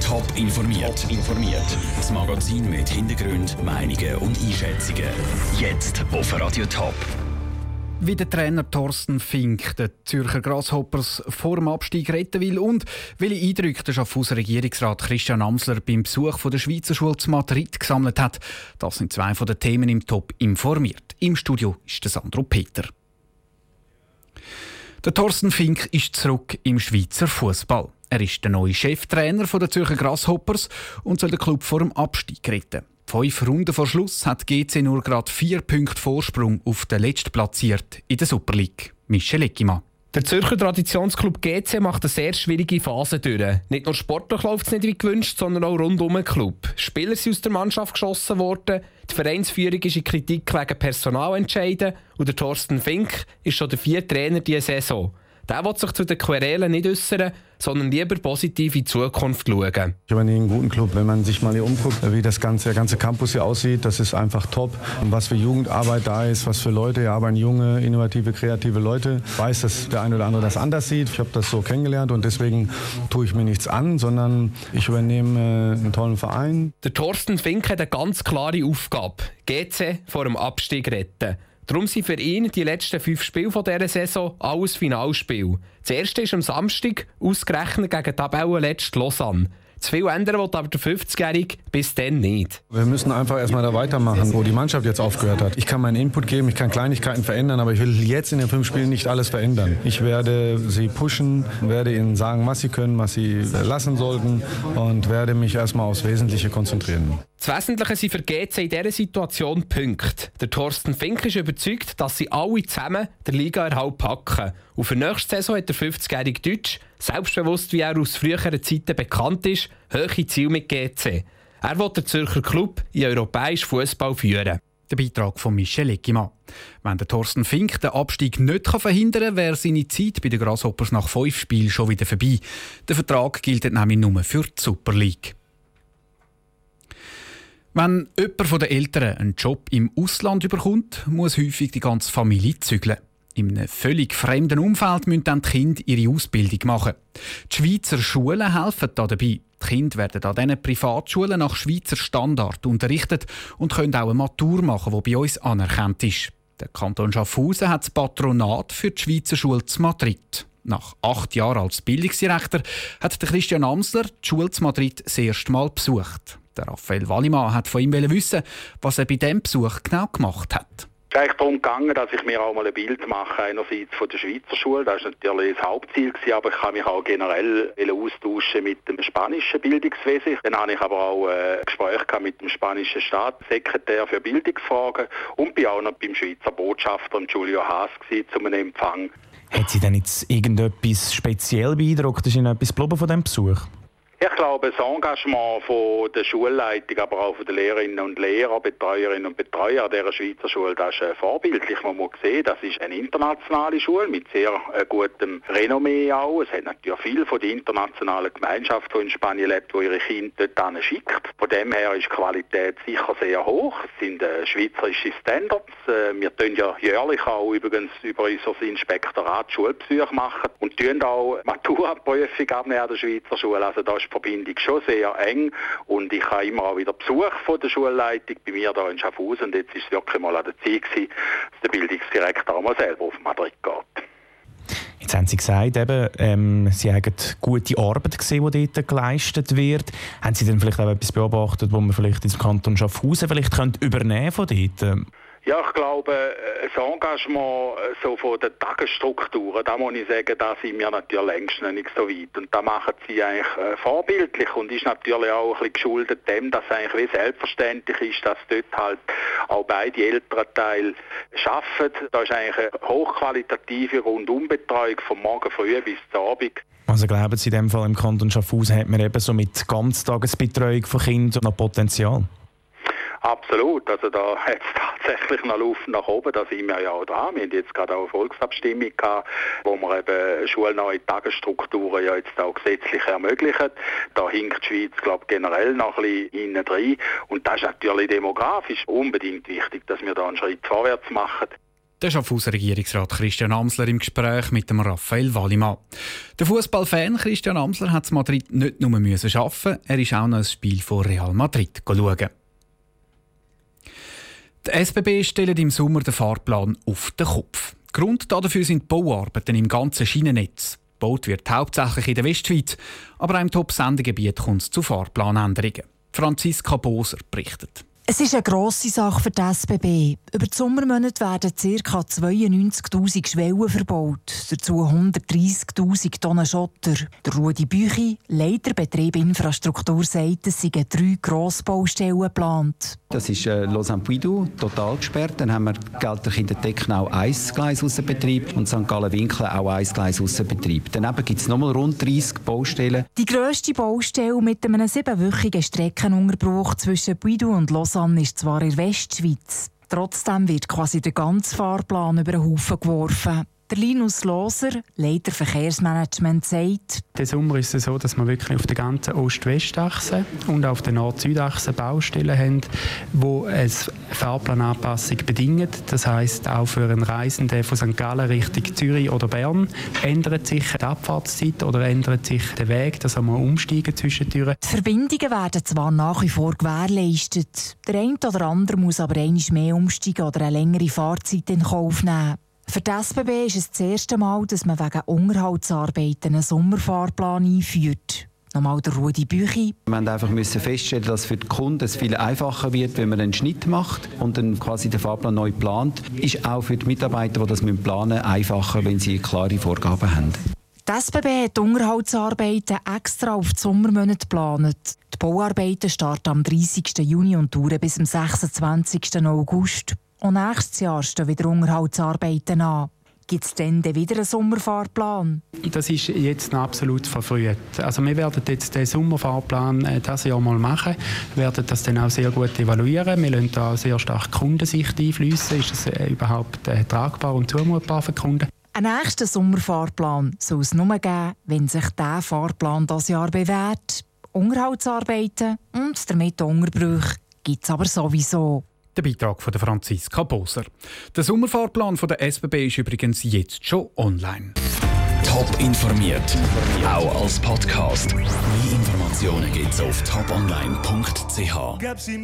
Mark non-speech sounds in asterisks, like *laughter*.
Top informiert. informiert. Das Magazin mit Hintergrund, Meinungen und Einschätzungen. Jetzt auf Radio Top. Wie der Trainer Thorsten Fink den Zürcher Grasshoppers vor dem Abstieg retten will und welche Eindrücke der Schaffhauser Regierungsrat Christian Amsler beim Besuch von der Schweizer Schule zu Madrid gesammelt hat, das sind zwei von den Themen im Top informiert. Im Studio ist der Sandro Peter. Der Thorsten Fink ist zurück im Schweizer Fußball. Er ist der neue Cheftrainer der Zürcher Grasshoppers und soll den Club vor dem Abstieg retten. Fünf Runden vor Schluss hat GC nur gerade vier Punkte Vorsprung auf den Letztplatziert in der Super League. Michel Eckimann. Der Zürcher Traditionsclub GC macht eine sehr schwierige Phase durch. Nicht nur sportlich läuft es nicht wie gewünscht, sondern auch rund um den Club. Spieler sind aus der Mannschaft geschossen worden, die Vereinsführung ist in Kritik wegen Personalentscheiden und der Thorsten Fink ist schon der vierte Trainer dieser Saison. Der will sich zu den Querelen nicht äußern, sondern lieber positiv in die Zukunft schauen. Ich habe einen guten Club. Wenn man sich mal hier umguckt, wie das ganze, der ganze Campus hier aussieht, das ist einfach top. Und was für Jugendarbeit da ist, was für Leute hier arbeiten, junge, innovative, kreative Leute. Ich weiß, dass der eine oder andere das anders sieht. Ich habe das so kennengelernt und deswegen tue ich mir nichts an, sondern ich übernehme äh, einen tollen Verein. Der Thorsten Fink hat eine ganz klare Aufgabe. GC vor dem Abstieg retten. Darum sind für ihn die letzten fünf Spiele dieser Saison alles Finalspiel. Das erste ist am Samstag, ausgerechnet gegen Tabellenletzt Lausanne. Zu viel ändern will aber der 50-Jährige bis dann nicht. Wir müssen einfach erstmal da weitermachen, wo die Mannschaft jetzt aufgehört hat. Ich kann meinen Input geben, ich kann Kleinigkeiten verändern, aber ich will jetzt in den fünf Spielen nicht alles verändern. Ich werde sie pushen, werde ihnen sagen, was sie können, was sie lassen sollten und werde mich erstmal aufs Wesentliche konzentrieren. Das Wesentliche sind für GC in dieser Situation Punkte. Der Thorsten Fink ist überzeugt, dass sie alle zusammen der Liga-Erhalt packen. Und für nächste Saison hat der 50-jährige Deutsch, selbstbewusst wie er aus früheren Zeiten bekannt ist, hohe Ziele mit GC. Er will den Zürcher Club in europäischen Fußball führen. Der Beitrag von Michel Eckimann. Wenn der Thorsten Fink den Abstieg nicht verhindern kann, wäre seine Zeit bei den Grasshoppers nach fünf Spielen schon wieder vorbei. Der Vertrag gilt nämlich nur für die Super League. Wenn jemand von den Eltern einen Job im Ausland überkommt, muss häufig die ganze Familie zügeln. In einem völlig fremden Umfeld müssen dann die Kinder ihre Ausbildung machen. Die Schweizer Schulen helfen da dabei. Die Kinder werden an diesen Privatschulen nach Schweizer Standard unterrichtet und können auch eine Matur machen, die bei uns anerkannt ist. Der Kanton Schaffhausen hat das Patronat für die Schweizer Schule zu Madrid. Nach acht Jahren als Bildungsdirektor hat Christian Amsler die Schule zu Madrid das erste Mal besucht. Der Raphael Wallimann hat von ihm wissen, was er bei diesem Besuch genau gemacht hat. Es ist eigentlich darum gegangen, dass ich mir auch mal ein Bild mache, einerseits von der Schweizer Schule, das war natürlich das Hauptziel, gewesen, aber ich kann mich auch generell austauschen mit dem spanischen Bildungswesen. Dann habe ich aber auch ein äh, Gespräch mit dem spanischen Staatssekretär für Bildungsfragen und bin auch noch beim Schweizer Botschafter Julio Haas gewesen, zu einem Empfang. Hat Sie denn jetzt irgendetwas speziell beeindruckt? Ist Ihnen etwas geblieben von diesem Besuch? Ich glaube, das Engagement von der Schulleitung, aber auch von den Lehrerinnen und Lehrer, Betreuerinnen und Betreuer dieser Schweizer Schule, das ist äh, vorbildlich. Man muss sehen, das ist eine internationale Schule mit sehr äh, gutem Renommee auch. Es hat natürlich viel von der internationalen Gemeinschaft, die in Spanien lebt, die ihre Kinder dort schickt. Von dem her ist die Qualität sicher sehr hoch. Es sind äh, schweizerische Standards. Wir tun ja jährlich auch übrigens über unser Inspektorat Schulbesuche machen und tun auch Maturaprüfung abnehmen an der Schweizer Schule. Also da ist Verbindung schon sehr eng und ich habe immer auch wieder Besuch von der Schulleitung bei mir hier in Schaffhausen und jetzt ist es wirklich mal an der Zeit gewesen, dass der Bildungsdirektor auch mal selber auf Madrid geht. Jetzt haben Sie gesagt, eben, ähm, Sie haben gute Arbeit gesehen, die dort geleistet wird. Haben Sie denn vielleicht auch etwas beobachtet, wo man vielleicht ins Kanton Schaffhausen vielleicht könnte übernehmen von dort? Ja, ich glaube, äh, das Engagement äh, so von den Tagesstrukturen, da muss ich sagen, da sind wir natürlich längst noch nicht so weit. Und da machen sie eigentlich äh, vorbildlich und ist natürlich auch ein bisschen geschuldet dem, dass eigentlich wie selbstverständlich ist, dass dort halt auch beide Elternteile arbeiten. Da ist eigentlich eine hochqualitative Rundumbetreuung vom Morgen früh bis zum Abend. Also glauben Sie, in dem Fall im Kanton Schaffhausen hat man eben so mit Ganztagesbetreuung von Kindern noch Potenzial? Absolut, also da *laughs* hat es tatsächlich noch Luft nach oben, da sind wir ja auch dran. Wir haben jetzt gerade auch eine Volksabstimmung gehabt, wo wir eben schulneue Tagesstrukturen ja jetzt auch gesetzlich ermöglichen. Da hinkt die Schweiz, glaube generell noch ein bisschen innen drin. Und das ist natürlich demografisch unbedingt wichtig, dass wir da einen Schritt vorwärts machen. Der Schaffhauser Regierungsrat Christian Amsler im Gespräch mit dem Raphael Wallimann. Der Fußballfan Christian Amsler hat in Madrid nicht nur müssen er ist auch noch ein Spiel von Real Madrid schauen. Die SBB stellt im Sommer den Fahrplan auf den Kopf. Grund dafür sind Bauarbeiten im ganzen Schienennetz. Gebaut wird hauptsächlich in der Westschweiz, aber auch im Top-Sendegebiet kommt es zu Fahrplanänderungen. Franziska Boser berichtet. Es ist eine grosse Sache für die SBB. Über die Sommermonate werden ca. 92.000 Schwellen verbaut, dazu 130.000 Tonnen Schotter. Der Rudi Büchi, Leiter Betrieb Infrastruktur, sagt, es seien drei Grossbaustellen geplant. Das ist äh, Lausanne-Puydou, total gesperrt. Dann haben wir Gelter in der Decknau ein Gleis außer Betrieb und St. Gallen-Winkler auch ein Gleis außer Betrieb. Daneben gibt es nochmal rund 30 Baustellen. Die grösste Baustelle mit einem siebenwöchigen Streckenunterbruch zwischen Puydou und Lausanne Lausanne ist zwar in der Westschweiz, trotzdem wird quasi der ganze Fahrplan über den Haufen geworfen. Der Linus Loser, Leiter Verkehrsmanagement, sagt, der Sommer ist es so, dass wir wirklich auf der ganzen Ost-West-Achse und auf der Nord-Süd-Achse Baustellen haben, die eine Fahrplananpassung bedingen. Das heisst, auch für einen Reisenden von St. Gallen Richtung Zürich oder Bern ändert sich die Abfahrtszeit oder ändert sich der Weg, dass wir umsteigen zwischen Türen. Die Verbindungen werden zwar nach wie vor gewährleistet. Der eine oder andere muss aber einmal mehr umsteigen oder eine längere Fahrzeit in Kauf nehmen. Für die SBB ist es das erste Mal, dass man wegen Unterhaltsarbeiten einen Sommerfahrplan einführt. Nochmal der Rudi Büchi. Wir mussten einfach feststellen, dass für die Kunden es viel einfacher wird, wenn man einen Schnitt macht und dann quasi den Fahrplan neu plant. Ist auch für die Mitarbeiter, die das planen müssen, einfacher, wenn sie klare Vorgaben haben. Die SBB hat die Unterhaltsarbeiten extra auf die Sommermonate geplant. Die Bauarbeiten starten am 30. Juni und dauern bis zum 26. August. Und nächstes Jahr stehen wieder Unterhaltsarbeiten an. Gibt es dann wieder einen Sommerfahrplan? Das ist jetzt absolut verfrüht. Also wir werden jetzt den Sommerfahrplan äh, dieses Jahr mal machen, wir werden das dann auch sehr gut evaluieren. Wir lassen da sehr stark Kundensicht einfließen. Ist das äh, überhaupt äh, tragbar und zumutbar für Kunden? Einen nächsten Sommerfahrplan soll es nur geben, wenn sich dieser Fahrplan das Jahr bewährt. Unterhaltsarbeiten und damit Unterbrüche gibt es aber sowieso. Der Beitrag von Franziska Boser. Der Sommerfahrplan der SBB ist übrigens jetzt schon online. Top informiert, auch als Podcast. Mehr Informationen gibt es auf toponline.ch.